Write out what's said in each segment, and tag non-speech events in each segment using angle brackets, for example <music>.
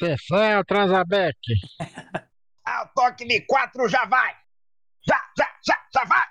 Atenção, Transabec. <laughs> Ao toque de quatro já vai! Já, já, já, já vai!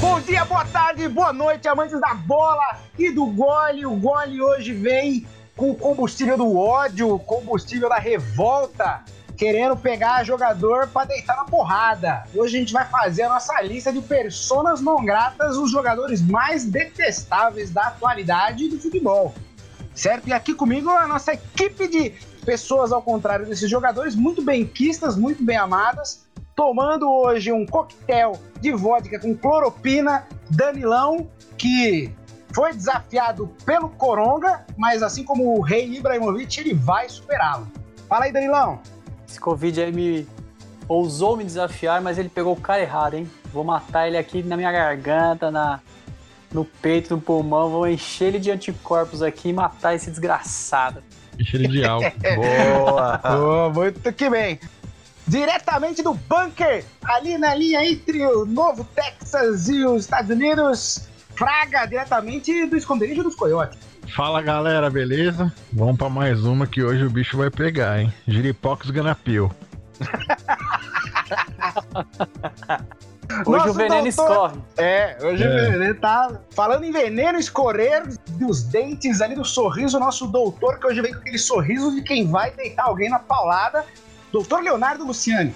Bom dia, boa tarde, boa noite, amantes da bola e do gole. O gole hoje vem com o combustível do ódio, combustível da revolta, querendo pegar jogador para deitar na porrada. Hoje a gente vai fazer a nossa lista de personas não gratas, os jogadores mais detestáveis da atualidade do futebol. Certo? E aqui comigo a nossa equipe de pessoas ao contrário desses jogadores, muito bem quistas, muito bem amadas, tomando hoje um coquetel de vodka com cloropina, Danilão, que foi desafiado pelo Coronga, mas assim como o rei Ibrahimovic, ele vai superá-lo. Fala aí, Danilão. Esse Covid aí me ousou me desafiar, mas ele pegou o cara errado, hein? Vou matar ele aqui na minha garganta, na, no peito, no pulmão, vou encher ele de anticorpos aqui e matar esse desgraçado. Encher ele de álcool. <laughs> Boa! oh, muito que bem. Diretamente do bunker, ali na linha entre o Novo Texas e os Estados Unidos, Fraga, diretamente do esconderijo dos coiotes. Fala galera, beleza? Vamos pra mais uma que hoje o bicho vai pegar, hein? Giripox Ganapil. <laughs> Hoje Nosso o veneno doutor... escorre. É, hoje é. o veneno tá. Falando em veneno escorrer dos dentes ali do sorriso, nosso doutor, que hoje vem com aquele sorriso de quem vai deitar alguém na paulada, doutor Leonardo Luciani.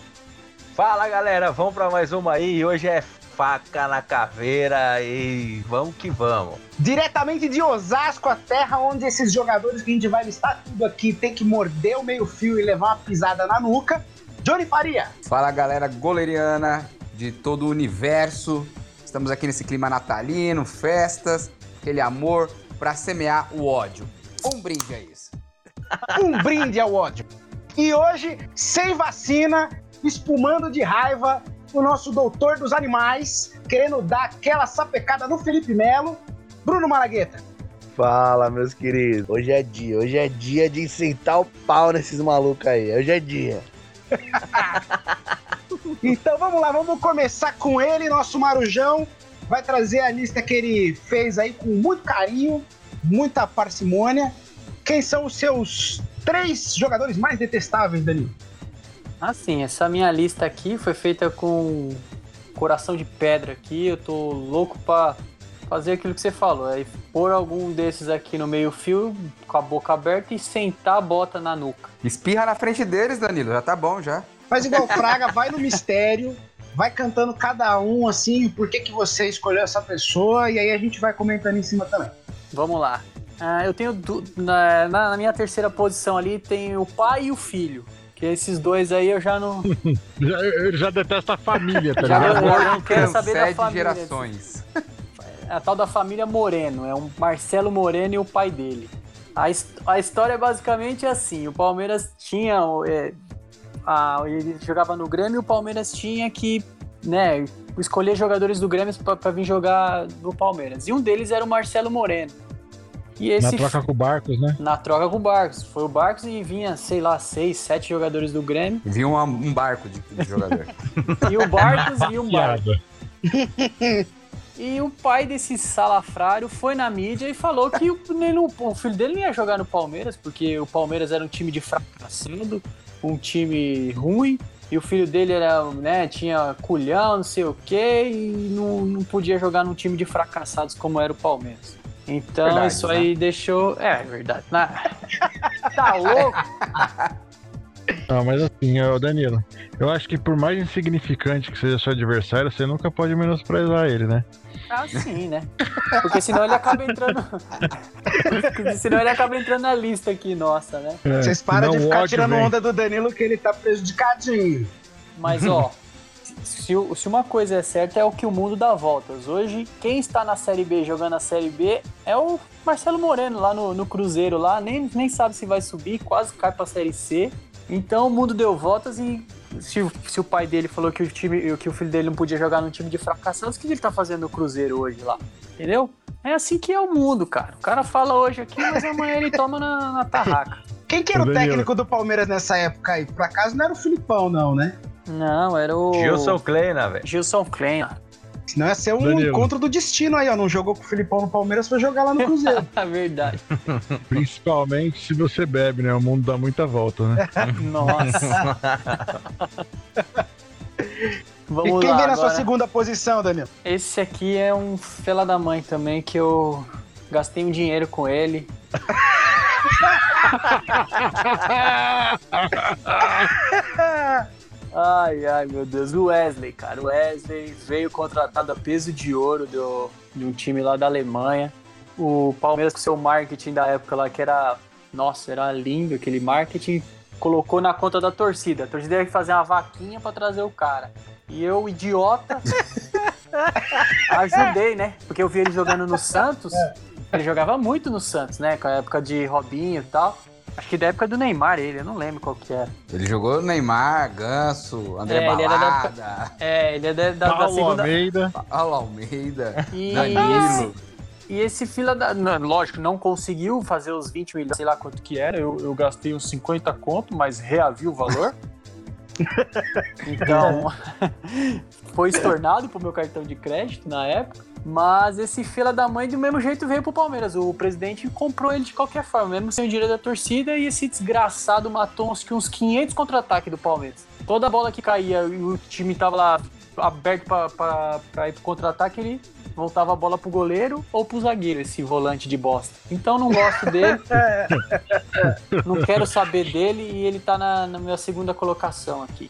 Fala galera, vamos para mais uma aí. Hoje é faca na caveira e vamos que vamos. Diretamente de Osasco, a terra onde esses jogadores que a gente vai listar tudo aqui tem que morder o meio-fio e levar uma pisada na nuca. Johnny Faria. Fala galera goleiriana de todo o universo. Estamos aqui nesse clima natalino, festas, aquele amor para semear o ódio. Um brinde a isso. <laughs> um brinde ao ódio. E hoje, sem vacina, espumando de raiva, o nosso doutor dos animais, querendo dar aquela sapecada no Felipe Melo, Bruno Malagueta. Fala, meus queridos. Hoje é dia. Hoje é dia de sentar o pau nesses malucos aí. Hoje é dia. <laughs> então vamos lá, vamos começar com ele, nosso Marujão. Vai trazer a lista que ele fez aí com muito carinho, muita parcimônia. Quem são os seus três jogadores mais detestáveis, Danilo? Assim, essa minha lista aqui foi feita com coração de pedra aqui. Eu tô louco pra fazer aquilo que você falou. É pôr algum desses aqui no meio fio, com a boca aberta e sentar a bota na nuca. Espirra na frente deles, Danilo. Já tá bom, já. Mas igual Fraga, vai no mistério, vai cantando cada um assim, por que, que você escolheu essa pessoa, e aí a gente vai comentando em cima também. Vamos lá. Uh, eu tenho na, na, minha terceira posição ali tem o pai e o filho. Que esses dois aí eu já não. <laughs> já, eu já detesto a família, tá já ligado? Eu não quero saber da família. gerações. É a tal da família Moreno, é um Marcelo Moreno e o pai dele. A, a história é basicamente assim: o Palmeiras tinha. É, a, ele jogava no Grêmio e o Palmeiras tinha que né, escolher jogadores do Grêmio para vir jogar no Palmeiras. E um deles era o Marcelo Moreno. E esse, na troca com o Barcos, né? Na troca com o Barcos. Foi o Barcos e vinha, sei lá, seis, sete jogadores do Grêmio. E vinha um, um barco de, de jogador. e o Barcos <laughs> e um barco. <laughs> E o pai desse salafrário foi na mídia e falou que o, o, filho dele não ia jogar no Palmeiras, porque o Palmeiras era um time de fracassado, um time ruim, e o filho dele era, né, tinha culhão, não sei o quê, e não, não podia jogar num time de fracassados como era o Palmeiras. Então verdade, isso aí né? deixou. É, verdade. Na... <laughs> tá louco? Não, <laughs> mas assim, Danilo, eu acho que por mais insignificante que seja seu adversário, você nunca pode menosprezar ele, né? Ah, sim, né? Porque senão ele acaba entrando. <laughs> senão ele acaba entrando na lista aqui, nossa, né? É, Vocês param de ficar tirando vem. onda do Danilo que ele tá prejudicadinho. Mas, ó, se, se uma coisa é certa, é o que o mundo dá voltas. Hoje, quem está na Série B jogando a Série B é o Marcelo Moreno, lá no, no Cruzeiro, lá, nem, nem sabe se vai subir, quase cai para a Série C. Então o mundo deu voltas e se, se o pai dele falou que o, time, que o filho dele não podia jogar num time de fracassados, o que ele está fazendo no Cruzeiro hoje lá? Entendeu? É assim que é o mundo, cara. O cara fala hoje aqui, mas amanhã ele toma na, na tarraca. Quem que era o técnico do Palmeiras nessa época aí? Por acaso não era o Filipão, não, né? Não, era o. Gilson Kleina, velho. Gilson Klein. Senão ia ser um Danilo. encontro do destino aí, ó. Não jogou com o Filipão no Palmeiras, foi jogar lá no Cruzeiro. <laughs> É verdade. <laughs> Principalmente se você bebe, né? O mundo dá muita volta, né? <laughs> Nossa. Vamos e quem lá. vem na sua agora. segunda posição, Danilo? Esse aqui é um fela da mãe também, que eu gastei um dinheiro com ele. Ai, ai, meu Deus. O Wesley, cara. O Wesley veio contratado a peso de ouro do, de um time lá da Alemanha. O Palmeiras, com seu marketing da época lá, que era. Nossa, era lindo aquele marketing. Colocou na conta da torcida. A torcida ia fazer uma vaquinha pra trazer o cara. E eu, idiota, <laughs> ajudei, né? Porque eu vi ele jogando no <laughs> Santos. Ele jogava muito no Santos, né? Com a época de Robinho e tal. Acho que da época do Neymar, ele, eu não lembro qual que era. Ele jogou Neymar, Ganso, André É, ele era da- Balada, É, ele é da, da- da segunda. Almeida. Paulo Almeida, E, Danilo. e esse fila da. não, lógico, não conseguiu fazer os 20 milhões, sei lá quanto que era. Eu, eu gastei uns 50 conto, mas reavi o valor. <laughs> Então, <laughs> foi estornado pro meu cartão de crédito na época. Mas esse fila da mãe, do mesmo jeito, veio pro Palmeiras. O presidente comprou ele de qualquer forma, mesmo sem o dinheiro da torcida. E esse desgraçado matou uns, uns 500 contra-ataques do Palmeiras. Toda bola que caía e o time tava lá aberto pra ir pro contra-ataque, ele voltava a bola pro goleiro ou pro zagueiro, esse volante de bosta. Então não gosto dele. <laughs> não quero saber dele e ele tá na, na minha segunda colocação aqui.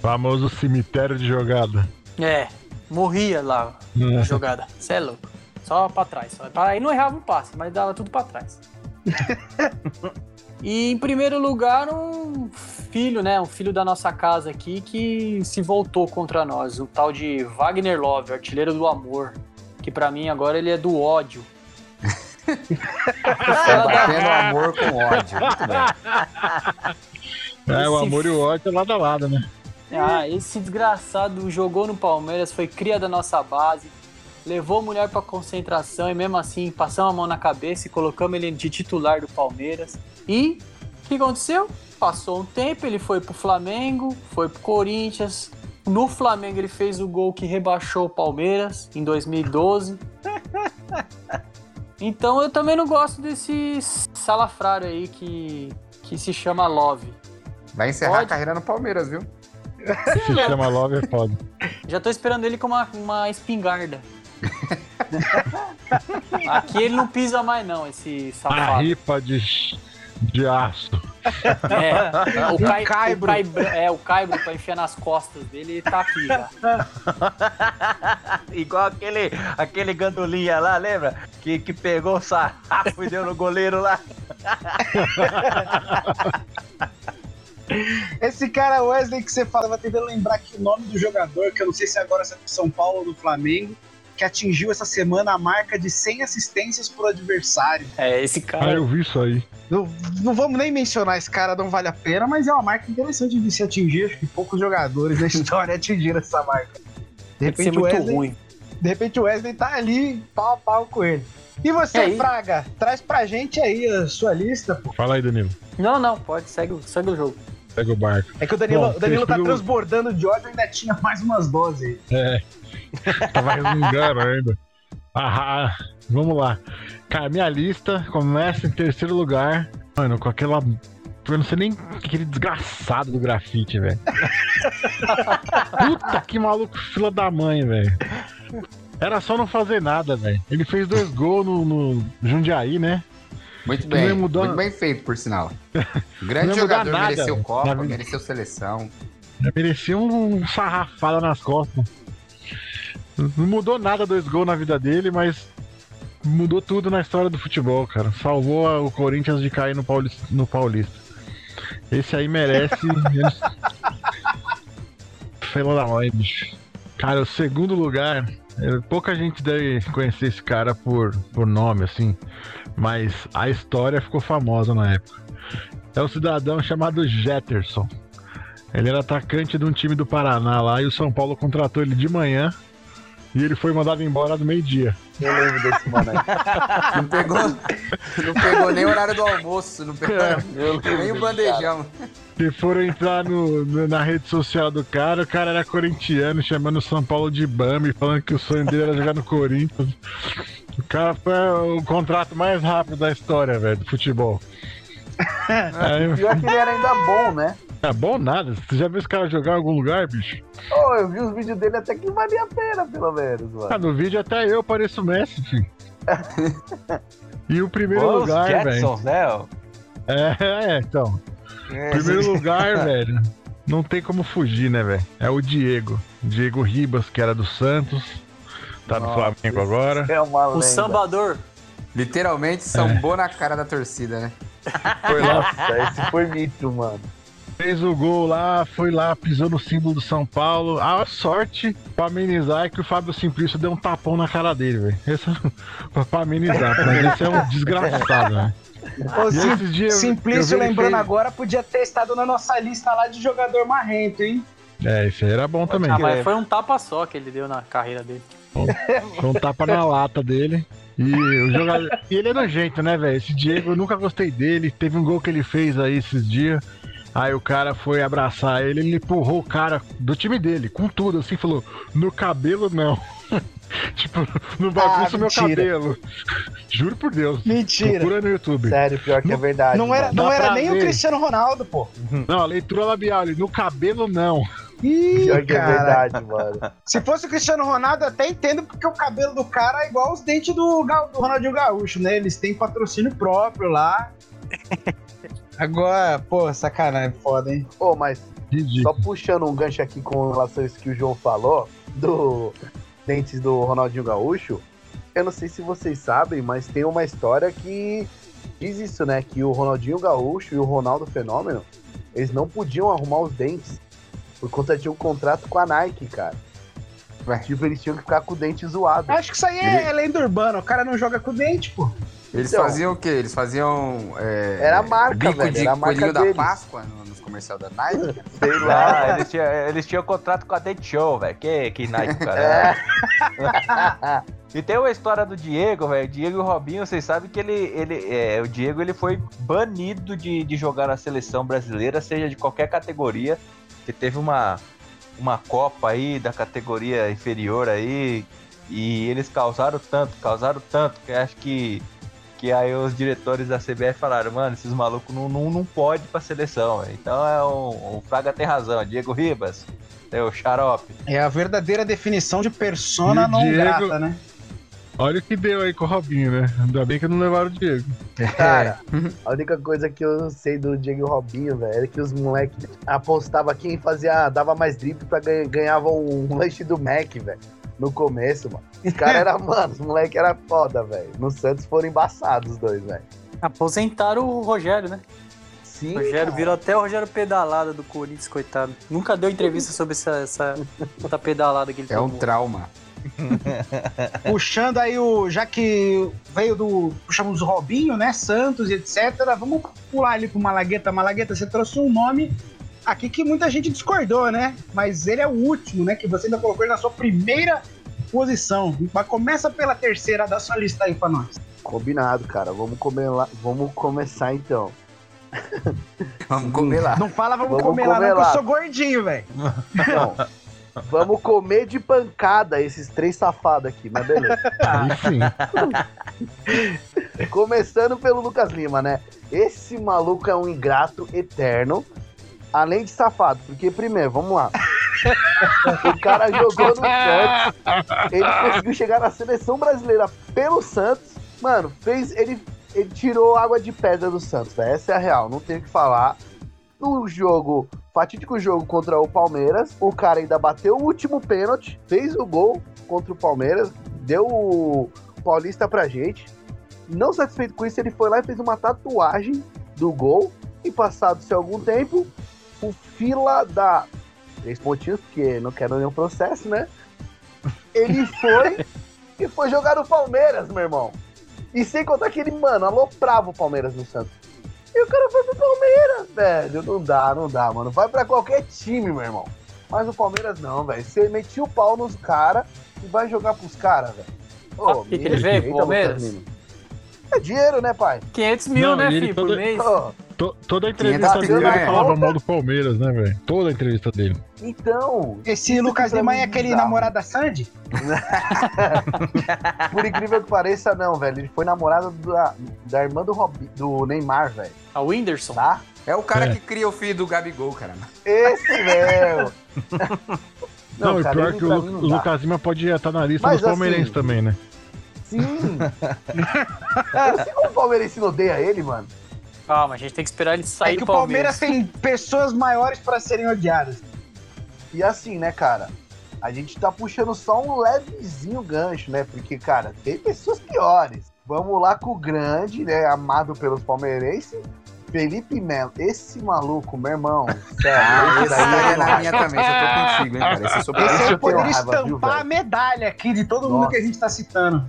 Famoso cemitério de jogada. É, morria lá na jogada. Cê é louco. Só pra trás. Só. Aí não errava o passe, mas dava tudo pra trás. <laughs> e em primeiro lugar, um filho, né? Um filho da nossa casa aqui que se voltou contra nós. O tal de Wagner Love, artilheiro do amor. Que pra mim agora ele é do ódio. <laughs> Tá batendo amor com ódio. Muito bem. É, o amor e o ódio é lado a lado, né? Ah, esse desgraçado jogou no Palmeiras, foi cria da nossa base, levou a mulher pra concentração e mesmo assim passamos a mão na cabeça e colocamos ele de titular do Palmeiras. E o que aconteceu? Passou um tempo, ele foi pro Flamengo, foi pro Corinthians. No Flamengo ele fez o gol que rebaixou o Palmeiras em 2012. <laughs> Então eu também não gosto desse salafrário aí que, que se chama Love. Vai encerrar Pode. a carreira no Palmeiras, viu? Se chama Love é foda. Já tô esperando ele com uma, uma espingarda. <laughs> Aqui ele não pisa mais não, esse A safado. ripa de, de aço. É, o, cai, caibro. o caibro. É, o caibro pra enfiar nas costas dele, ele tá aqui já. <laughs> Igual aquele, aquele gandolinha lá, lembra? Que, que pegou o sarrafo e deu no goleiro lá. <laughs> Esse cara Wesley que você fala, vai tentando lembrar aqui o nome do jogador, que eu não sei se agora é do São Paulo ou do Flamengo, que atingiu essa semana a marca de 100 assistências por adversário. É, esse Ah, cara. eu vi isso aí. Não, não vamos nem mencionar esse cara, não vale a pena, mas é uma marca interessante de se atingir. Acho que poucos jogadores na <laughs> história atingiram essa marca. De repente, o muito Wesley, ruim. de repente o Wesley tá ali pau a pau com ele. E você, aí? Fraga, traz pra gente aí a sua lista, pô. Fala aí, Danilo. Não, não, pode, segue, segue o jogo. Pega o barco. É que o Danilo, Bom, o Danilo tá transbordando de ódio e ainda tinha mais umas doses aí. É. <laughs> Tava resmungando ainda. Ah, ah, vamos lá. Cara, minha lista começa em terceiro lugar. Mano, com aquela. Eu não sei nem aquele desgraçado do grafite, velho. <laughs> Puta que maluco, fila da mãe, velho. Era só não fazer nada, velho. Ele fez dois gols no, no Jundiaí, né? Muito bem. mudar- Muito bem feito, por sinal. <laughs> Grande jogador, nada mereceu Copa, vida. mereceu seleção. Merecia um sarrafada nas costas. Não mudou nada dois gols na vida dele, mas mudou tudo na história do futebol, cara. Salvou o Corinthians de cair no Paulista. No Paulista. Esse aí merece. Fela da mãe, bicho. Cara, o segundo lugar. é, Pouca gente deve conhecer esse cara por, por nome, assim. Mas a história ficou famosa na época. É um cidadão chamado Jetterson. Ele era atacante de um time do Paraná lá e o São Paulo contratou ele de manhã e ele foi mandado embora do meio-dia. Eu lembro desse mano aí. <laughs> Não pegou, não pegou nem o horário do almoço, não pegou É. nem o bandejão. E foram entrar no, no- na rede social do cara, o cara era corintiano, chamando o São Paulo de Bambi, falando que o sonho dele era jogar no Corinthians. O cara foi o contrato mais rápido da história, velho, do futebol. <laughs> Aí, Pior que ele era ainda bom, né? é bom nada. Você já viu esse cara jogar em algum lugar, bicho? Oh, eu vi os vídeos dele até que valia a pena, pelo menos, Ah, mano. no vídeo até eu pareço o Messi, filho. E o primeiro Os lugar, velho. Né? ó. É, é, então. É, Primeiro lugar, <laughs> velho. Não tem como fugir, né, velho? É o Diego. Diego Ribas, que era do Santos. Tá no Nossa, Flamengo agora. É uma O lenda. sambador. Literalmente sambou na cara da torcida, né? Foi lá, Nossa, esse foi mito, mano. fez o gol lá, foi lá, pisou no símbolo do São Paulo. A sorte pra amenizar é que o Fábio Simplício deu um tapão na cara dele, velho. É <laughs> pra amenizar, mas esse é um desgraçado, né? Ô, Sim- Simplício, lembrando agora, podia ter estado na nossa lista lá de jogador marrento, hein? É, esse aí era bom também. Ah, mas foi um tapa só que ele deu na carreira dele. Foi um tapa na lata dele. E o jogador. E ele é nojento, né, velho? Esse Diego, eu nunca gostei dele. Teve um gol que ele fez aí esses dias. Aí o cara foi abraçar ele, ele empurrou o cara do time dele, com tudo, assim, falou: no cabelo não. <laughs> <laughs> tipo, não bagunça Ah, meu cabelo. Juro por Deus. Mentira. Procura no YouTube. Sério, pior que é verdade. Não era, não Dá era nem o ver. Cristiano Ronaldo, pô. Não, a leitura labial, no cabelo não. Ih, Pior que é cara. verdade, mano. Se fosse o Cristiano Ronaldo, eu até entendo porque o cabelo do cara é igual os dentes do, Ga- do Ronaldinho Gaúcho, né? Eles têm patrocínio próprio lá. <laughs> Agora, pô, sacanagem, foda, hein? Ô, mas só puxando um gancho aqui com relação a isso que o João falou, do dentes do Ronaldinho Gaúcho, eu não sei se vocês sabem, mas tem uma história que diz isso, né? Que o Ronaldinho Gaúcho e o Ronaldo Fenômeno, eles não podiam arrumar os dentes por conta de um contrato com a Nike, cara. Ué. Tipo, eles tinham que ficar com o dente zoado. Acho que isso aí é, é lenda urbana. O cara não joga com dente, pô. Eles Então. faziam o quê? Eles faziam. é, Era a marca, bico velho, de era a marca coelhinho da deles. Páscoa no- nos comercial da Nike. <laughs> Sei Ah, lá. eles, tinham, eles tinham contrato com a Date Show, velho. Que, que Nike, <laughs> cara. É. <laughs> E tem uma história do Diego, velho. Diego e o Robinho, vocês sabem que ele. ele é, o Diego ele foi banido de, de jogar na seleção brasileira, seja de qualquer categoria. Que teve uma, uma Copa aí da categoria inferior aí. E eles causaram tanto, causaram tanto, que acho que. Que aí os diretores da CBF falaram, mano, esses malucos não, não, não pode ir pra seleção. velho. Então é um, o Fraga tem razão, Diego Ribas, é o xarope. É a verdadeira definição de persona não Diego- grata, né? Olha o que deu aí com o Robinho, né? Ainda bem que não levaram o Diego. Cara, a única coisa que eu sei do Diego e Robinho, velho, é que os moleques apostavam quem fazia, dava mais drible pra ganhar, ganhava um lanche do Mac, velho. No começo, mano. Os caras eram, <laughs> mano, os moleques eram foda, velho. No Santos foram embaçados os dois, velho. Aposentaram o Rogério, né? Sim. O Rogério cara. virou até o Rogério pedalada do Corinthians, coitado. Nunca deu entrevista sobre essa, essa, essa pedalada que ele É um tomou. trauma. <laughs> Puxando aí o. Já que veio do. Puxamos o Robinho, né? Santos etc. Vamos pular ali pro Malagueta. Malagueta, você trouxe um nome aqui que muita gente discordou, né? Mas ele é o último, né? Que você ainda colocou ele na sua primeira posição. Mas começa pela terceira da sua lista aí pra nós. Combinado, cara. Vamos, comer lá. Vamos começar então. Vamos comer lá. Não fala, vamos, Vamos comer, lá, comer não, que eu lá. sou gordinho, velho. Vamos comer de pancada esses três safados aqui, mas beleza. <laughs> Sim. Começando pelo Lucas Lima, né? Esse maluco é um ingrato eterno, além de safado, porque primeiro, vamos lá. o cara jogou no Santos, ele conseguiu chegar na seleção brasileira pelo Santos, mano, fez ele ele tirou água de pedra do Santos. Essa é a real, não tem o que falar. No jogo, fatídico jogo contra o Palmeiras, o cara ainda bateu o último pênalti, fez o gol contra o Palmeiras, deu o Paulista pra gente. Não satisfeito com isso, ele foi lá e fez uma tatuagem do gol. E passado-se algum tempo, o fila da. Três pontinhos, porque não quero nenhum processo, né? Ele foi <laughs> e foi jogar no Palmeiras, meu irmão. E sem contar que ele, mano, aloprava o Palmeiras no Santos. E o cara foi pro Palmeiras, velho. Não dá, não dá, mano. Vai pra qualquer time, meu irmão. Mas o Palmeiras não, velho. Você metia o pau nos caras e vai jogar pros caras, velho. O que que ele veio pro Palmeiras? Lucas. É dinheiro, né, pai? 500 mil, Não, né, e filho, por todo- mês? Ô, To- toda a entrevista 500 dele ele ganha. falava mal do Palmeiras, né, velho? Toda a entrevista dele. então, Esse Lucas Lima é é aquele namorado da Sandy? <laughs> por incrível que pareça, não, velho. Ele foi namorado da, da irmã do, Robi- do Neymar, velho. A Whindersson. Tá? É o cara É. que cria o filho do Gabigol, caramba. Esse mesmo. Não, e cara, pior ele que o Lu- não o. Lucas Lima pode estar na lista Mas dos palmeirenses assim- também, né? Sim. <laughs> Eu sei como o Palmeirense não odeia ele, mano. Calma, a gente tem que esperar ele sair é que do o Palmeiras tem pessoas maiores pra serem odiadas. E assim, né, cara? A gente tá puxando só um levezinho gancho, né? Porque, cara, tem pessoas piores. Vamos lá com o grande, né? Amado pelos palmeirenses. Felipe Melo. Esse maluco, meu irmão. <laughs> Sério, Ah, esse esse daí aí é eu na não minha também, só tô contigo, hein, cara. Esse é Esse eu poderia viu, estampar velho? a medalha aqui de todo mundo Nossa. que a gente tá citando.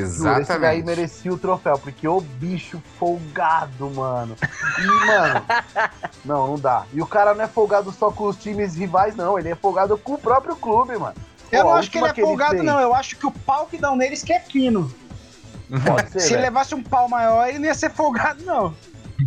Juro, esse daí Exatamente. merecia o troféu, porque o bicho folgado, mano. E, mano, <laughs> não, não dá. E o cara não é folgado só com os times rivais, não. Ele é folgado com o próprio clube, mano. Eu Pô, não acho que ele é última folgado, fez- não. Eu acho que o pau que dão neles que é fino. Pode ser, <laughs> Se ele velho. levasse um pau maior, ele não ia ser folgado, não.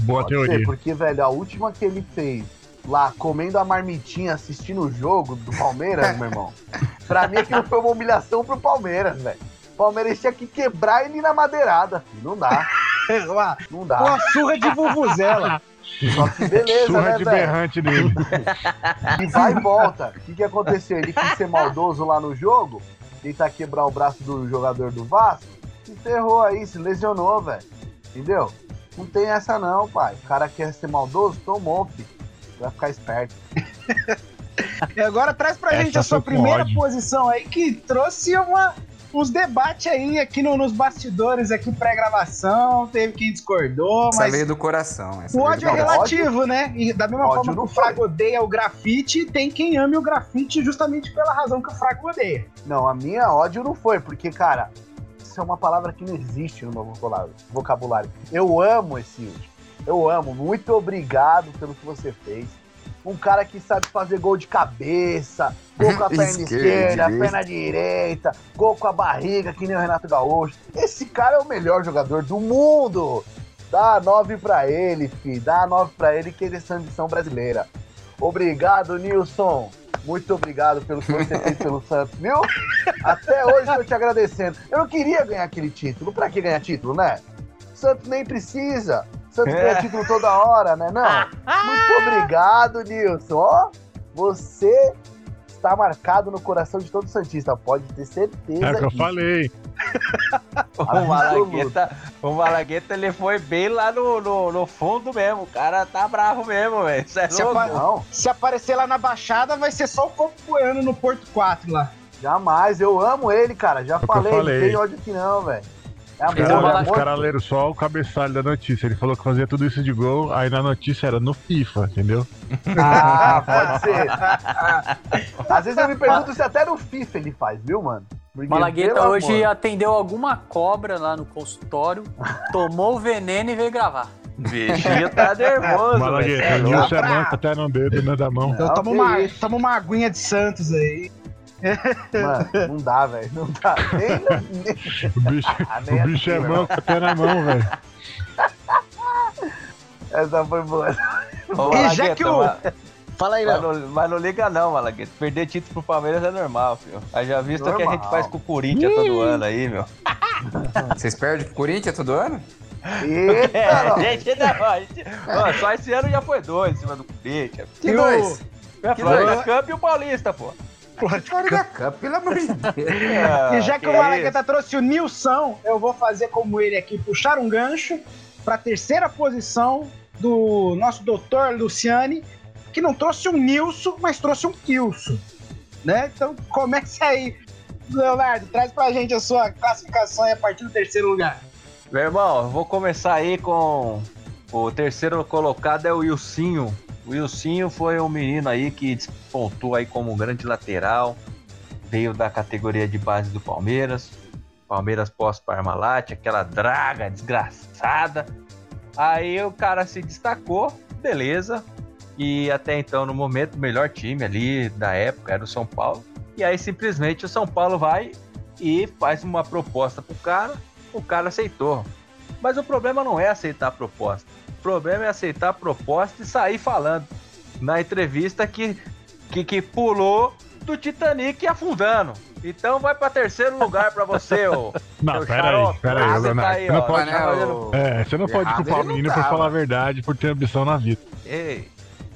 Boa Pode teoria. ser, porque, velho, a última que ele fez lá, comendo a marmitinha, assistindo o jogo do Palmeiras, meu irmão, <laughs> pra mim aquilo foi uma humilhação pro Palmeiras, velho. O Palmeiras tinha que quebrar ele na madeirada. Não dá, <laughs> Uma, não dá. uma surra de vuvuzela. Só que beleza, Surra né, de velho? berrante dele. <laughs> E vai e volta. O que, que aconteceu? Ele quis ser maldoso lá no jogo, tentar quebrar o braço do jogador do Vasco, se ferrou aí, se lesionou, velho. Entendeu? Não tem essa não, pai. O cara quer ser maldoso, tomou, filho. Vai ficar esperto. <laughs> E agora traz pra Essa gente a sua primeira ódio. posição aí, que trouxe uma, uns debates aí aqui no- nos bastidores, aqui pré-gravação. Teve quem discordou, Essa mas veio do coração. Essa o ódio é relativo, né? E da mesma ódio forma que não o Fraga foi. odeia o grafite, tem quem ame o grafite justamente pela razão que o Fraga odeia. Não, a minha ódio não foi, porque, cara, isso é uma palavra que não existe no meu vocabulário-. Eu amo esse Yuri. Eu amo. Muito obrigado pelo que você fez. Um cara que sabe fazer gol de cabeça, gol com a perna Esquerda, perna direita, gol com a barriga, que nem o Renato Gaúcho. Esse cara é o melhor jogador do mundo. Dá nove pra ele, fi. Dá nove pra ele, que ele é seleção brasileira. Obrigado, Nilson. Muito obrigado pelo que você fez pelo <laughs> Santos, viu? Até hoje estou te agradecendo. Eu não queria ganhar aquele título. Pra que ganhar título, né? Santos nem precisa. Santos <laughs> ganha título toda hora, né? Não. Muito obrigado, Nilson. Ó, você está marcado no coração de todo Santista. Pode ter certeza. É o que eu falei. <laughs> O. Malagueta, o Malagueta, ele foi bem lá no, no, no fundo mesmo. O cara tá bravo mesmo, velho. É pode- Não, Se aparecer lá na Baixada, vai ser só o Coco Poiano no Porto 4 lá. jamais. Eu amo ele, cara. Já É falei. falei. Não tem ódio que não, velho. É amor, Então, é Os caras leram só o cabeçalho da notícia. Ele falou que fazia tudo isso de gol, aí na notícia era no FIFA, entendeu? <laughs> Ah, pode ser. Às vezes eu me pergunto se até no FIFA ele faz, viu, mano? Porque, Malagueta hoje amor. atendeu alguma cobra lá no consultório, tomou o veneno e veio gravar. O bichinho tá nervoso, Malagueta, Cê é bravo. manco até no dedo, né, da mão. Então Não, toma que uma, toma uma aguinha de Santos aí. Mano, não dá, velho. Não dá. Nem, nem... O bicho, <laughs> Ah, nem o bicho é assim, manco até na mão, velho. Essa foi boa. Ô, E já que o- Fala aí, Mas não, mas não liga não, Malagueta. Perder título pro Palmeiras é normal, filho. Haja visto o que a gente Normal. faz com o Corinthians todo ano aí, meu. Vocês perdem pro Corinthians todo ano? Eita, <laughs> É, gente, não, a gente, ó, só esse ano já foi dois em cima do Corinthians. Que E o- dois? A Que dois? Cup e o Paulista, pô. Florida Cup, pelo amor de <laughs> Deus. É, E já que, o isso. Malagueta trouxe o Nilson, eu vou fazer como ele aqui, puxar um gancho para a terceira posição do nosso doutor Luciane, que não trouxe um Nilson, mas trouxe um Kilson. Né? Então comece aí, Leonardo, traz pra gente a sua classificação a partir do terceiro lugar. Meu irmão, eu vou começar aí com o terceiro colocado é o Wilsinho. Wilsinho foi um menino aí que despontou aí como um grande lateral, veio da categoria de base do Palmeiras. Palmeiras pós-Parmalat, aquela draga desgraçada. Aí o cara se destacou, beleza. E até então, no momento, o melhor time ali da época era o São Paulo. E aí simplesmente o São Paulo vai e faz uma proposta pro cara, o cara aceitou. Mas o problema não é aceitar a proposta. O problema é aceitar a proposta e sair falando na entrevista que, que, que pulou do Titanic afundando. Então vai para terceiro lugar para você, ô. <laughs> Não, seu pera aí, xarope. pera aí, Ah, você Leonardo. tá aí, Você não pode- tá fazendo- É, você não pode culpar o menino por falar a verdade, por ter ambição na vida. Ei,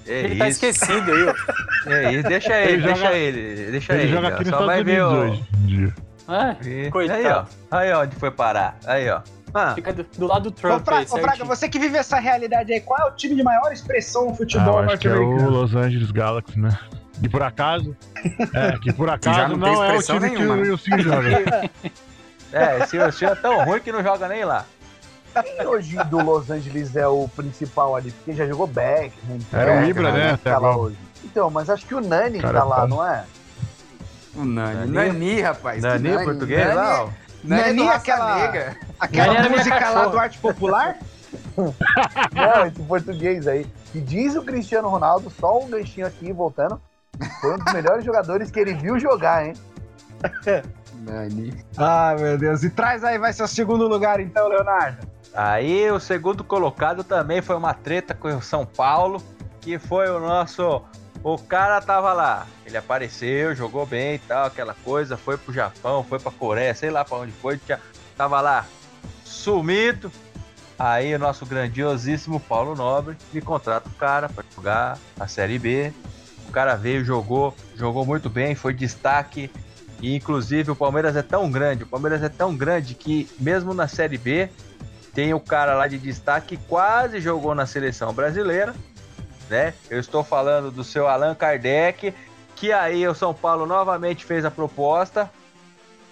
é Ele tá isso, esquecido aí, ó. <laughs> é isso. Deixa ele, Ele deixa joga- ele, deixa Ele ele. joga ó. aqui nos Só Estados vai ver Unidos o... hoje. em dia. Ah, E- Coitado. Aí, ó. Aí, ó, onde foi parar. Aí, ó. Ah, Fica do, do lado do Ô, Trump Fra- aí, ô, Fraga, você que vive essa realidade aí, qual é o time de maior expressão no Ah, futebol eu acho que é o norte-americano? Los Angeles Galaxy, né? E por acaso. <laughs> É, que por já acaso não tem não, é o time nenhuma, que né? o Wilson joga. <laughs> é, esse esse é tão ruim que não joga nem lá. Quem hoje do Los Angeles é o principal ali? Porque já jogou Beckham. Era o Beckham, Ibra, né, até tá lá hoje. Então, mas acho que o Nani Cara, tá lá, tá- não é? O Nani. Nani? Nani, rapaz. Nani, que português Nani, lá, ó. Do é Raça aquela- Negra. Aquela minha música lá do arte popular? <laughs> Não, esse português aí. E diz o Cristiano Ronaldo, só um ganchinho aqui, voltando. Foi um dos melhores jogadores que ele viu jogar, hein? <laughs> Nani. Ah, meu Deus. E traz aí, vai ser o segundo lugar então, Leonardo. Aí o segundo colocado também foi uma treta com o São Paulo, que foi o nosso. O cara tava lá, ele apareceu, jogou bem e tal, aquela coisa, foi pro Japão, foi pra Coreia, sei lá pra onde foi, tinha- tava lá sumido. Aí o nosso grandiosíssimo Paulo Nobre me contrata o cara pra jogar a Série B. O cara veio, jogou, jogou muito bem, foi destaque. E inclusive o Palmeiras é tão grande, o Palmeiras é tão grande que mesmo na Série B tem o cara lá de destaque que quase jogou na seleção brasileira, né? Eu estou falando do seu Allan Kardec, que aí o São Paulo novamente fez a proposta.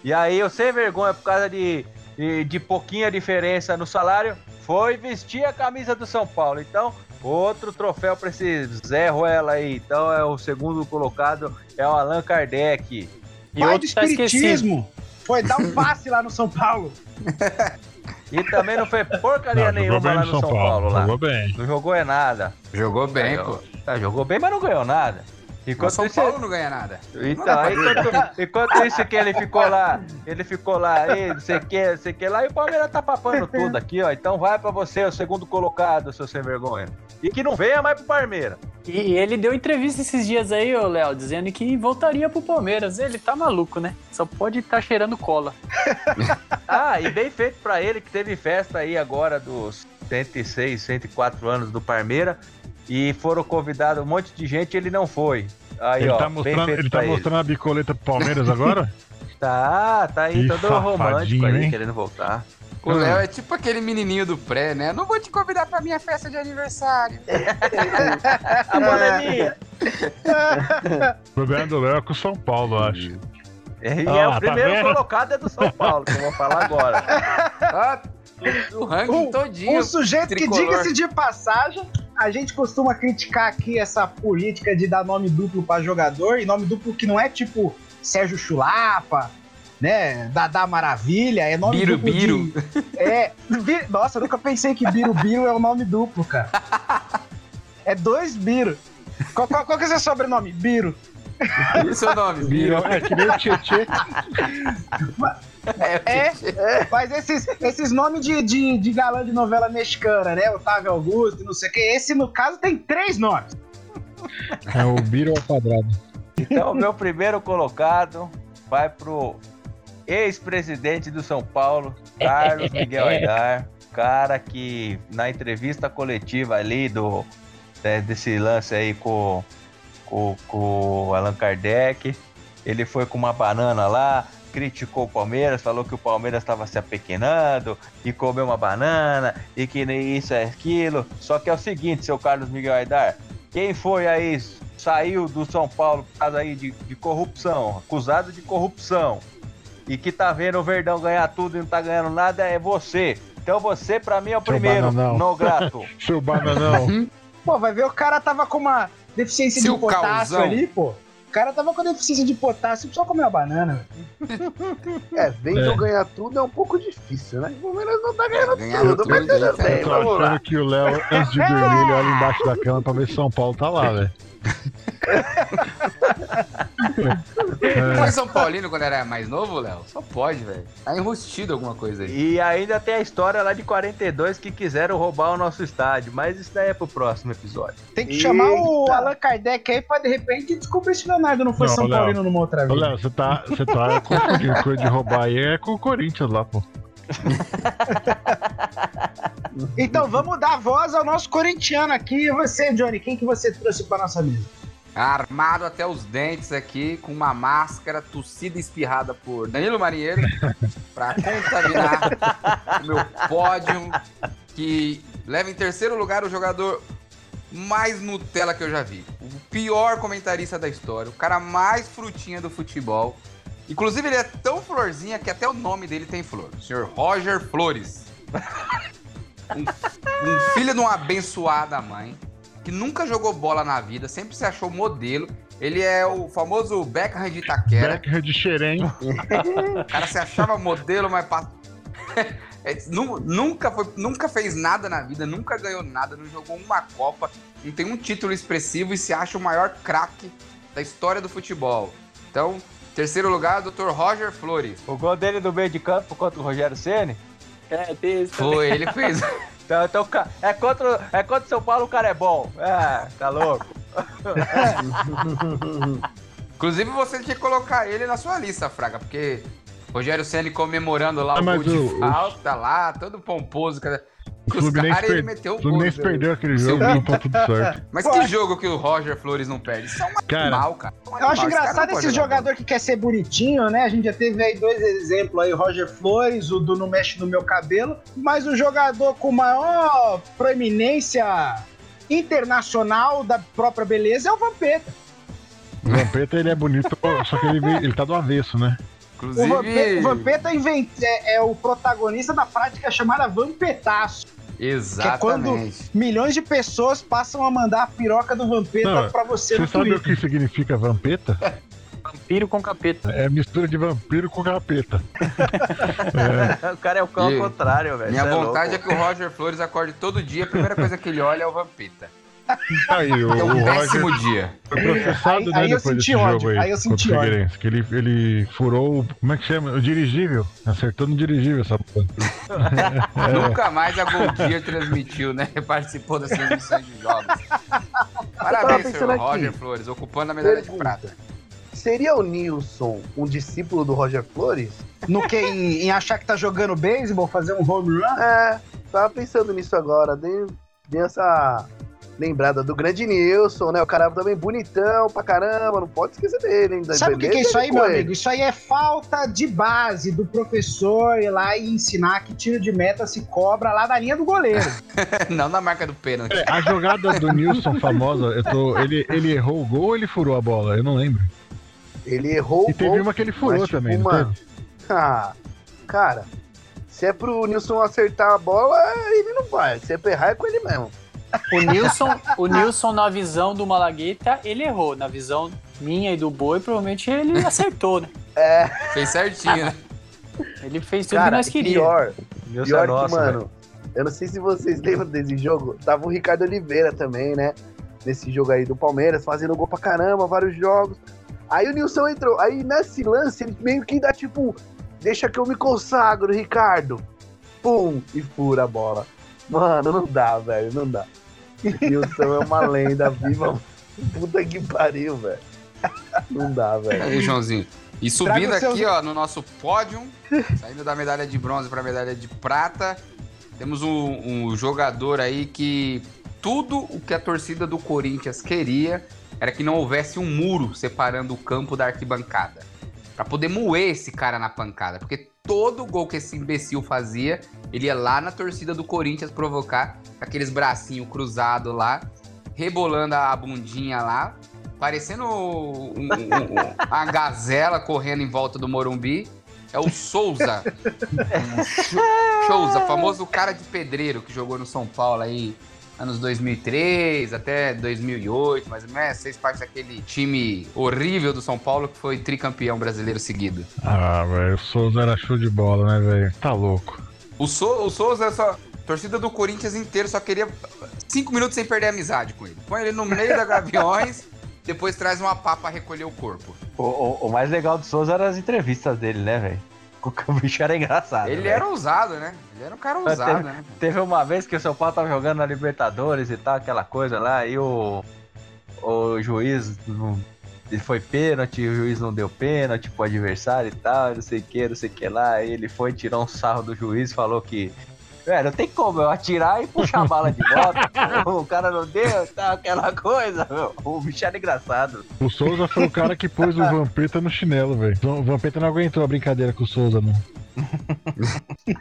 E aí eu sem vergonha por causa de, de, de pouquinha diferença no salário, foi vestir a camisa do São Paulo. Então, outro troféu para esse Zé Ruela aí. Então é o segundo colocado é o Allan Kardec. E Pai do outro tá esquecido. espiritismo. Foi dar um passe lá no São Paulo. <laughs> E também não fez porcaria Não, nenhuma lá no São Paulo, lá. Jogou bem. Não jogou é nada. Jogou bem, pô. tá, jogou bem, mas não ganhou nada. O Enquanto São isso, Paulo não ganha nada. então, aí, enquanto, enquanto isso que ele ficou lá, ele ficou lá, aí, não sei o que, não sei o que lá, e o Palmeiras tá papando tudo aqui, ó. Então vai pra você, o segundo colocado, seu sem vergonha. E que não venha mais pro Palmeiras. E ele deu entrevista esses dias aí, ô Léo, dizendo que voltaria pro Palmeiras. Ele tá maluco, né? Só pode estar cheirando cola. <laughs> Ah, e bem feito pra ele que teve festa aí agora dos 106, 104 anos do Palmeiras. E foram convidados um monte de gente e ele não foi. Aí, Ele ó, tá mostrando, ele tá pra ele. mostrando a bicoleta pro Palmeiras agora? <laughs> Tá, tá aí Que todo romântico aí, hein? querendo voltar. O Léo é tipo aquele menininho do pré, né? Não vou te convidar pra minha festa de aniversário. <laughs> A bola é minha. O problema do Léo é com o São Paulo, eu acho. E Ah, é o tá primeiro vendo? colocado é do São Paulo, que eu vou falar agora. <laughs> Ah, o ranking Um- todinho. Um sujeito que, tricolor. diga-se de passagem, a gente costuma criticar aqui essa política de dar nome duplo pra jogador, e nome duplo que não é tipo Sérgio Chulapa, né? Dadá Maravilha, é nome Biro duplo Biro. de... É, Bi- nossa, eu nunca pensei que Biro Biro é o nome duplo, cara. É dois Biro. Qual, qual, qual que é o seu sobrenome? Biro. E o seu nome? Biro. É que nem o Tietê. É, mas esses, esses nomes de, de, de galã de novela mexicana, né? Otávio Augusto, não sei o que. Esse, no caso, tem três nomes. É o Biro ao quadrado. Então, o meu primeiro colocado vai pro ex-presidente do São Paulo, Carlos Miguel <laughs> Aidar. Cara que na entrevista coletiva ali do né, desse lance aí com, com, com o Allan Kardec, ele foi com uma banana lá, criticou o Palmeiras, falou que o Palmeiras estava se apequenando e comeu uma banana e que nem isso é aquilo. Só que é o seguinte, seu Carlos Miguel Aidar, quem foi aí, saiu do São Paulo por causa aí de, de corrupção, acusado de corrupção, e que tá vendo o Verdão ganhar tudo e não tá ganhando nada, é você. Então você, pra mim, é o Seu primeiro, bananão. no grato. <laughs> Seu bananão. Pô, vai ver, o cara tava com uma deficiência Seu de potássio ali, pô. O cara tava com deficiência de potássio, só comer uma banana. É, vendo É. ganhar tudo é um pouco difícil, né? O Palmeiras não tá ganhando tudo, mas tudo, tudo hein, bem, Eu tô vamos lá. achando que o Léo, antes de dormir, ele olha embaixo da cama pra ver se São Paulo tá lá, velho. <laughs> Foi São Paulino quando era mais novo, Léo? Só pode, velho. Tá enrustido alguma coisa aí. E ainda tem a história lá de 42 que quiseram roubar o nosso estádio, mas isso daí é pro próximo episódio. Tem que chamar o. Allan Kardec aí pra de repente descobrir se o Leonardo não foi Não, São Léo. Paulino numa outra Ô, vida. Léo, você tá, você tá confundindo coisa de roubar aí, é com o Corinthians lá, pô. Então vamos dar voz ao nosso corintiano aqui. E você, Johnny, quem que você trouxe pra nossa mesa? Armado até os dentes aqui, com uma máscara tossida e espirrada por Danilo Marinheiro, <laughs> pra contaminar o meu pódio, que leva em terceiro lugar o jogador mais Nutella que eu já vi. O pior comentarista da história, o cara mais frutinha do futebol. Inclusive, ele é tão florzinha que até o nome dele tem flor. O senhor Roger Flores. <laughs> Um, um filho de uma abençoada mãe, que nunca jogou bola na vida, sempre se achou modelo. Ele é o famoso Beckham de Itaquera. Becker de Xerém. O cara se achava modelo, mas <laughs> É, nu- nunca, foi, nunca fez nada na vida, nunca ganhou nada, não jogou uma Copa, não tem um título expressivo e se acha o maior craque da história do futebol. Então, terceiro lugar, Dr. Roger Flores. O gol dele no meio de campo contra o Rogério Ceni. É, tem esse também. Foi, ele que fez. <laughs> Então, então, é contra é contra o São Paulo, o cara é bom. É, tá louco. <laughs> Inclusive, você tinha que colocar ele na sua lista, Fraga, porque Rogério Ceni comemorando lá Ah, o gol de falta lá, todo pomposo. Cara. O Os Fluminense, per... meteu o gol. Fluminense né? perdeu aquele jogo, não tá tudo certo. Mas Pô, que jogo que o Roger Flores não perde? Isso é um Cara, animal, cara. É um Eu animal. acho Esse cara engraçado esse jogador que quer ser bonitinho, né? A gente já teve aí dois exemplos aí, Roger Flores, o do Não Mexe no Meu Cabelo, mas o jogador com maior proeminência internacional da própria beleza é o Vampeta. O Vampeta, ele é bonito, só que ele, veio- ele tá do avesso, né? O Inclusive, Vampeta, o Vampeta invent- é, é o protagonista da prática chamada Vampetaço. Exatamente. Milhões de pessoas passam a mandar a piroca do Vampeta Não, pra você Você no sabe o Twitter. que significa vampeta? Vampiro com capeta. É mistura de vampiro com capeta. <laughs> O cara é o cão ao contrário, velho. Minha Cê é vontade é que o Roger Flores acorde todo dia, a primeira coisa que ele olha é o Vampeta. Aí, o, É o um Roger péssimo dia. foi processado, Aí- né, aí eu depois senti desse ódio, jogo aí. aí eu senti ódio. Que ele, ele furou, o- como é que chama? O dirigível. Acertou no dirigível essa porra. É. <laughs> Nunca mais a Gold Gear transmitiu, né? Participou das transmissões de jogos. Parabéns, senhor aqui. Roger Flores, ocupando a medalha de Pergunta. prata. Seria o Nilson um discípulo do Roger Flores? No que? Em, em achar que tá jogando beisebol, fazer um home run? É, tava pensando nisso agora. Dei, dei essa lembrada do grande Nilson, né? O cara também bonitão pra caramba, não pode esquecer dele, hein? Da Sabe o que, que é isso aí, meu amigo? Isso aí é falta de base do professor ir lá e ensinar que tiro de meta se cobra lá da linha do goleiro. <laughs> Não na marca do pênalti. A jogada do Nilson famosa, eu tô, ele, ele errou o gol ou ele furou a bola? Eu não lembro. Ele errou E o teve gol, uma que ele furou mas, tipo, também, teve? <laughs> Ah, cara, se é pro Nilson acertar a bola, ele não vai. Se é pra errar, é com ele mesmo. O Nilson, o Nilson, na visão do Malagueta, ele errou. Na visão minha e do Boi, provavelmente ele acertou, né? É, Fez certinho, né? Ele fez tudo que cara, nós queríamos. pior, Nilson pior é nosso, que, mano, eu não sei se vocês lembram desse jogo, tava o Ricardo Oliveira também, né? Nesse jogo aí do Palmeiras, fazendo gol pra caramba, vários jogos. Aí o Nilson entrou, aí nesse lance ele meio que dá tipo, deixa que eu me consagro, Ricardo. Pum, e fura a bola. Mano, não dá, velho, não dá. Nilson é uma lenda viva. Puta que pariu, velho. Não dá, velho. Aí, Joãozinho. E subindo Traga o seu- aqui, ó, no nosso pódio, saindo da medalha de bronze para medalha de prata, temos um, um jogador aí que tudo o que a torcida do Corinthians queria era que não houvesse um muro separando o campo da arquibancada. Pra poder moer esse cara na pancada. Porque todo gol que esse imbecil fazia, ele ia lá na torcida do Corinthians provocar aqueles bracinhos cruzados lá, rebolando a bundinha lá, parecendo um- um- um- uma gazela correndo em volta do Morumbi. É o Souza. <laughs> Souza, famoso cara de pedreiro que jogou no São Paulo aí anos 2003 até 2008, mais ou menos, fez parte daquele time horrível do São Paulo que foi tricampeão brasileiro seguido. Ah, velho, o Souza era show de bola, né, velho? Tá louco. O, so, o Souza só. Torcida do Corinthians inteiro só queria cinco minutos sem perder a amizade com ele. Põe ele no meio da Gaviões, <laughs> depois traz uma pá pra recolher o corpo. O, o- o mais legal do Souza eram as entrevistas dele, né, velho? O bicho era engraçado. Ele velho. era ousado, né? Ele era um cara ousado, né? Teve uma vez que o São Paulo tava jogando na Libertadores e tal, aquela coisa lá, e o, o juiz não, ele foi pênalti, o juiz não deu pênalti pro adversário e tal, não sei o que, não sei o que lá. Ele foi tirar um sarro do juiz e falou que. É, não tem como eu atirar e puxar a bala de volta. <laughs> o cara não deu tal, aquela coisa. meu. O bicho era engraçado. O Souza foi o cara que pôs o <laughs> Vampeta no chinelo, velho. O Vampeta não aguentou a brincadeira com o Souza, não. <laughs>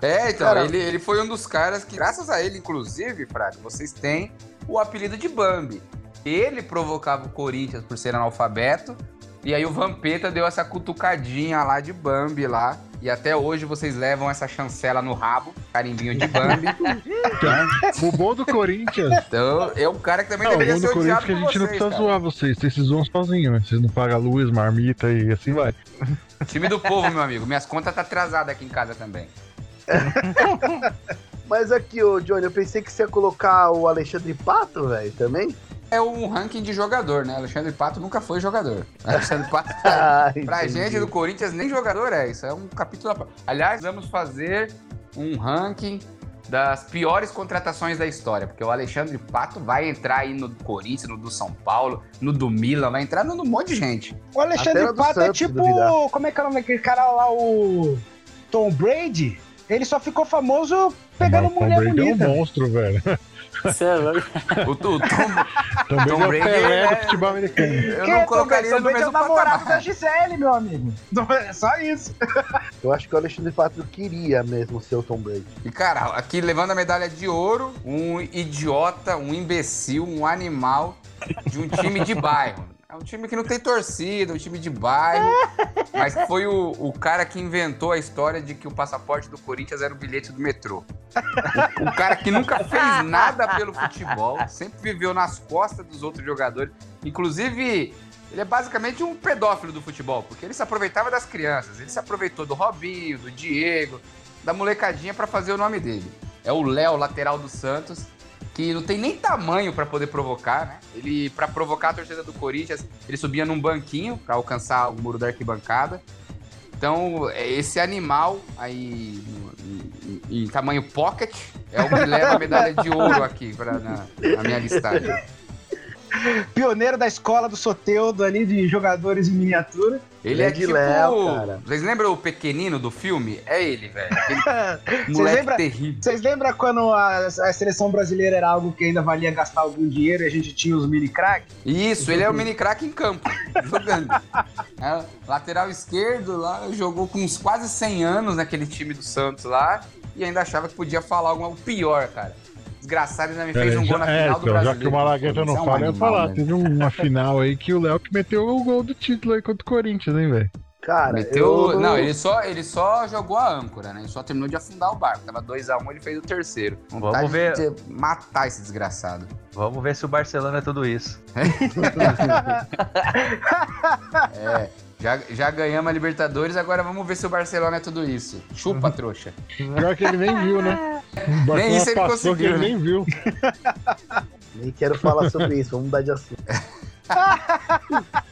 É, então, Cara- ele, ele foi um dos caras que, graças a ele, inclusive, Fraga, vocês têm o apelido de Bambi. Ele provocava o Corinthians por ser analfabeto, e aí o Vampeta deu essa cutucadinha lá de Bambi lá. E até hoje vocês levam essa chancela no rabo, carimbinho de Bambi. <laughs> O bom do Corinthians. Então, é um cara que também Não, o deveria bom ser do Corinthians é que a gente não vocês, precisa cara. zoar vocês. Vocês se zoam sozinhos, né? Vocês não pagam luz, marmita e assim vai. Time do povo, meu amigo. Minhas contas tá atrasadas aqui em casa também. <laughs> Mas aqui, ô Johnny, eu pensei que você ia colocar o Alexandre Pato, velho, também. É um ranking de jogador, né? Alexandre Pato nunca foi jogador. <laughs> Alexandre Pato Ah, <laughs> Pra gente do Corinthians, nem jogador é. Isso é um capítulo. Aliás, vamos fazer um ranking das piores contratações da história. Porque o Alexandre Pato vai entrar aí no do Corinthians, no do São Paulo, no do Milan, vai entrar no, no monte de gente. O Alexandre Pato é Santos, tipo. duvidar. Como é que é o nome daquele cara lá, o. Tom Brady? Ele só ficou famoso pegando Mas o Tom mulher Brady é um bonita. monstro, velho. Você é louco. O, Tom, Tom Brady é o Brady Pelé é- do futebol americano. eu não é colocaria ele no Brady é o mesmo namorado da. Gisele, meu amigo. Não, É só isso. Eu acho que o Alexandre Pato queria mesmo ser o Tom Brady. E, cara, aqui levando a medalha de ouro, um idiota, um imbecil, um animal de um time de bairro. É um time que não tem torcida, um time de bairro. <laughs> Mas foi o, o cara que inventou a história de que o passaporte do Corinthians era o bilhete do metrô. O, o cara que nunca fez nada pelo futebol, sempre viveu nas costas dos outros jogadores. Inclusive, ele é basicamente um pedófilo do futebol, porque ele se aproveitava das crianças. Ele se aproveitou do Robinho, do Diego, da molecadinha pra fazer o nome dele. É o Léo, lateral do Santos, que não tem nem tamanho pra poder provocar, né? Ele, pra provocar a torcida do Corinthians, ele subia num banquinho pra alcançar o muro da arquibancada. Então, é esse animal aí no- em, em tamanho pocket é o que leva a medalha de ouro aqui pra, na, na minha listagem. Pioneiro da escola do Soteudo ali de jogadores em miniatura. Ele é Grande tipo. Léo, cara. Vocês lembram o pequenino do filme? É ele, velho. <laughs> Moleque lembram- terrível. Vocês lembram quando a, a seleção brasileira era algo que ainda valia gastar algum dinheiro e a gente tinha os mini crack? Isso, ele é o mini craque em campo, <laughs> jogando. É, lateral esquerdo lá, jogou com uns quase 100 anos naquele time do Santos lá e ainda achava que podia falar algo pior, cara. Desgraçado, ainda me fez um gol na é, final do então, Brasileiro. já que o Malagueta Isso não é um fala, eu falar. né? Teve uma final aí que o Léo que meteu o gol do título aí contra o Corinthians, hein, velho? Cara, Meteu. eu... Não, ele só, ele só jogou a âncora, né? Ele só terminou de afundar o barco. Tava 2x1, ele fez o terceiro. Vontade Vamos ver. de matar esse desgraçado. Vamos ver se o Barcelona é tudo isso. <laughs> <laughs> É. Já, já ganhamos a Libertadores, agora vamos ver se o Barcelona é tudo isso. Chupa, trouxa. Pior que ele nem viu, né? O Barcelona isso ele conseguiu, ele né? nem viu. Nem quero falar sobre isso, vamos mudar de assunto. <laughs>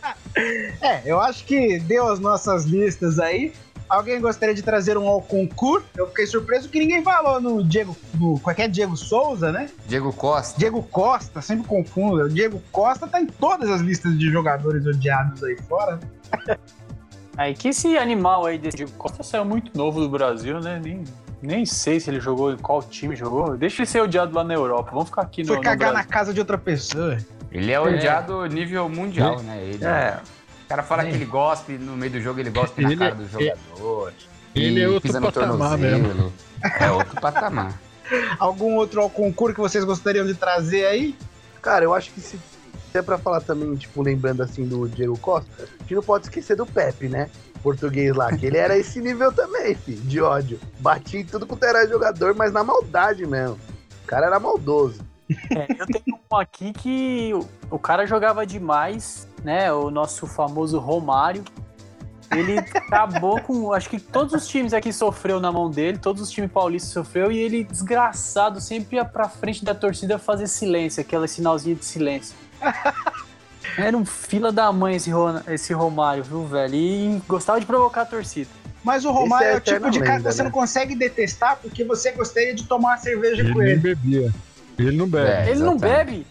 É, eu acho que deu as nossas listas aí. Alguém gostaria de trazer um ao concurso? Eu fiquei surpreso que ninguém falou no Diego. No, qual é que é? Diego Souza, né? Diego Costa. Diego Costa, sempre confundo. O Diego Costa tá em todas as listas de jogadores odiados aí fora. né? <laughs> Aí que esse animal aí desse Diego Costa saiu muito novo do Brasil, né? Nem, nem sei se ele jogou em qual time jogou. Deixa ele ser odiado lá na Europa. Vamos ficar aqui no, Foi no cagar na Brasil. casa de outra pessoa. Ele é odiado nível mundial, né? Ele, É. O cara fala que ele gospe, no meio do jogo ele gospe na cara do jogador. ele e é outro patamar tornozelo. É outro patamar. Algum outro concurso que vocês gostariam de trazer aí? Cara, eu acho que se é pra falar também, tipo, lembrando assim do Diego Costa, a gente não pode esquecer do Pepe, né? Português lá, que ele era esse nível também, filho, de ódio. Batia em tudo quanto era jogador, mas na maldade mesmo. cara era maldoso. É, eu tenho um aqui que o, o cara jogava demais, né? O nosso famoso Romário. Ele <laughs> acabou com. Acho que todos os times aqui sofreu na mão dele, todos os times paulistas sofreu, e ele, desgraçado, sempre ia pra frente da torcida fazer silêncio, aquele sinalzinho de silêncio. <laughs> Era um fila da mãe esse, esse Romário, viu, velho? E gostava de provocar a torcida. Mas o Romário é é, o tipo de cara que você né? não consegue detestar porque você gostaria de tomar uma cerveja Ele com nem ele. bebia. Ele não bebe. É, ele não bebe!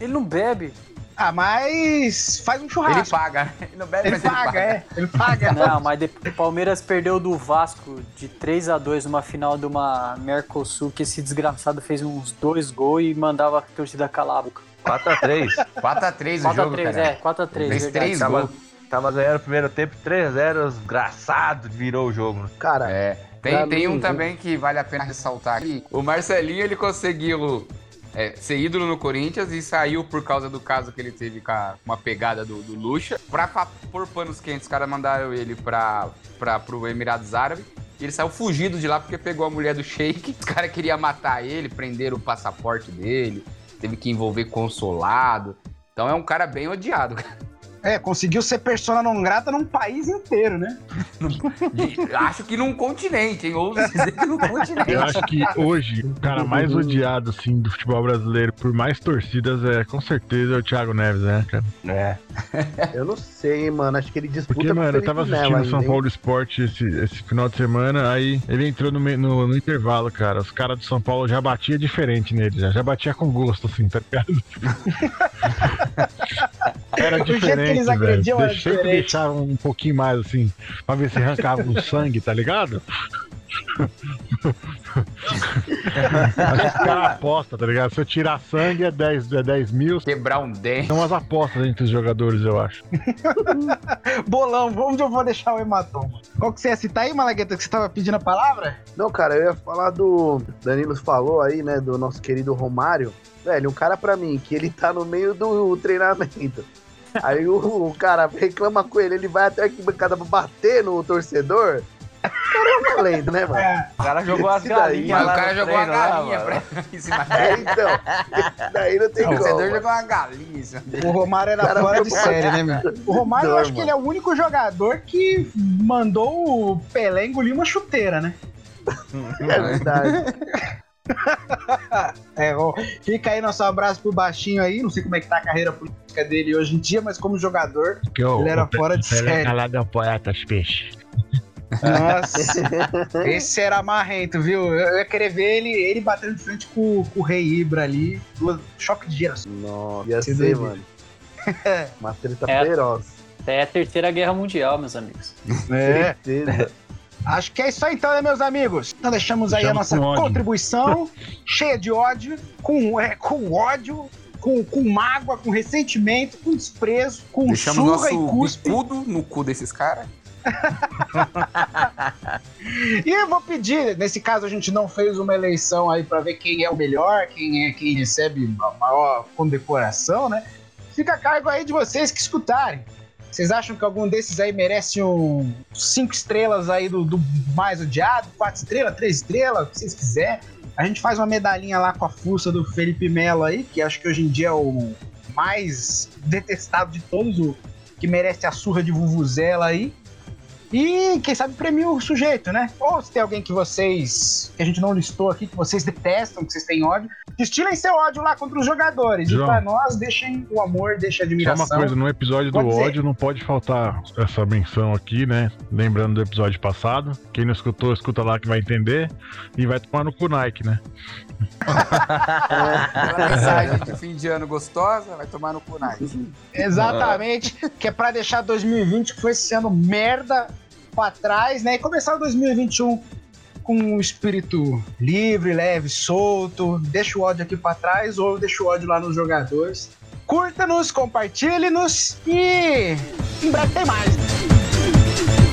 Ele não bebe! Ah, mas faz um Ele churrasco. paga. Ele não bebe, Ele mas ele paga, paga. é. Ele paga. <laughs> Não, mas o Palmeiras perdeu do Vasco de 3 a 2 numa final de uma Mercosul, que esse desgraçado fez uns dois gols e mandava a torcida calar a boca. 4x3. 4x3 <laughs> o jogo, 4x3, cara. é, 4x3, Fez verdade. três Tava, gols. tava ganhando o primeiro tempo, 3x0, desgraçado, virou o jogo. Cara, É. Tem, tem um também que vale a pena ressaltar aqui. O Marcelinho, ele conseguiu é, ser ídolo no Corinthians e saiu por causa do caso que ele teve com a- uma pegada do, do Lucha. Pra pôr panos quentes, os caras mandaram ele pra, pra, pro Emirados Árabes. E ele saiu fugido de lá porque pegou a mulher do Sheik. Os caras queriam matar ele, prenderam o passaporte dele. Teve que envolver consolado. Então é um cara bem odiado. É, conseguiu ser persona não grata num país inteiro, né? <laughs> Acho que num continente, hein? Ouso dizer que num continente. Eu acho que hoje o cara mais odiado assim do futebol brasileiro por mais torcidas é com certeza é o Thiago Neves, né, cara? É. <laughs> eu não sei, mano. Acho que ele disputa Porque, o mano, eu tava assistindo ainda, São? Paulo Esporte esse, esse final de semana, aí ele entrou no, no, no intervalo, cara. Os caras do São Paulo já batia diferente nele, já, já batia com gosto, assim, tá ligado? <laughs> Era O diferente, eles agrediam era Deixei que deixava um pouquinho mais, assim, pra ver se arrancava o sangue, tá ligado? Acho que os caras apostam, tá ligado? Se eu tirar sangue é 10, é 10 mil. Quebrar um dente. São umas apostas entre os jogadores, eu acho. Bolão, onde eu vou deixar o hematoma? Qual que você ia citar aí, Malagueta, que você tava pedindo a palavra? Não, cara, eu ia falar do. Danilo falou aí, né? Do nosso querido Romário. Velho, um cara pra mim, que ele tá no meio do treinamento. Aí o, o cara reclama com ele, ele vai até a arquibancada pra bater no torcedor. O cara é lenda, né, mano? O cara jogou as galinhas o lá cara jogou treino lá, galinha mano. pra <laughs> É, então. Daí não tem O como. torcedor jogou uma galinha. O Romário era Cara, fora de série, né, meu? O Romário, eu acho que ele é o único jogador que mandou o Pelé engolir uma chuteira, né? É verdade. <laughs> É, ó, fica aí nosso abraço pro Baixinho aí. Não sei como é que tá a carreira política dele hoje em dia, mas como jogador, ele era Pe- fora de série. calado é o poeta dos peixes. Nossa, <laughs> esse era marrento, viu? Eu, eu ia querer ver ele, ele batendo de frente com, com o Rei Ibra ali. duas- Choque de geração. Nossa, ia ser, doideira. mano. <laughs> Uma treta É. feroz. É a terceira guerra mundial, meus amigos. É. Certeza. Acho que é isso aí então, né, meus amigos? Então deixamos aí a nossa contribuição, <laughs> cheia de ódio, com, é, com ódio, com, com mágoa, com ressentimento, com desprezo, com Deixamos surra e nosso cuspe. bicudo no cu desses caras. <laughs> E eu vou pedir, nesse caso a gente não fez uma eleição aí pra ver quem é o melhor, quem é quem recebe a maior condecoração, né? Fica a cargo aí de vocês que escutarem. Vocês acham que algum desses aí merece um cinco estrelas aí do, do mais odiado, quatro estrelas, três estrelas, o que vocês quiserem? A gente faz uma medalhinha lá com a fuça do Felipe Melo aí, que acho que hoje em dia é o mais detestado de todos, o que merece a surra de Vuvuzela aí. E quem sabe premia o sujeito, né? Ou se tem alguém que vocês, que a gente não listou aqui, que vocês detestam, que vocês têm ódio, destilem seu ódio lá contra os jogadores. João. E pra nós, deixem o amor, deixem a Só admiração. uma coisa, no episódio do Pode ódio não pode faltar essa menção aqui, né? Lembrando do episódio passado. Quem não escutou, escuta lá que vai entender. E vai tomar no cu Nike, né? Aquela mensagem <laughs> de fim de ano gostosa, vai tomar no cu Nike. Exatamente, que é pra deixar 2020, que foi esse ano merda, pra trás, né? E começar o 2021 com um espírito livre, leve, solto. Deixa o ódio aqui pra trás ou deixa o ódio lá nos jogadores. Curta-nos, compartilhe-nos e em breve tem mais.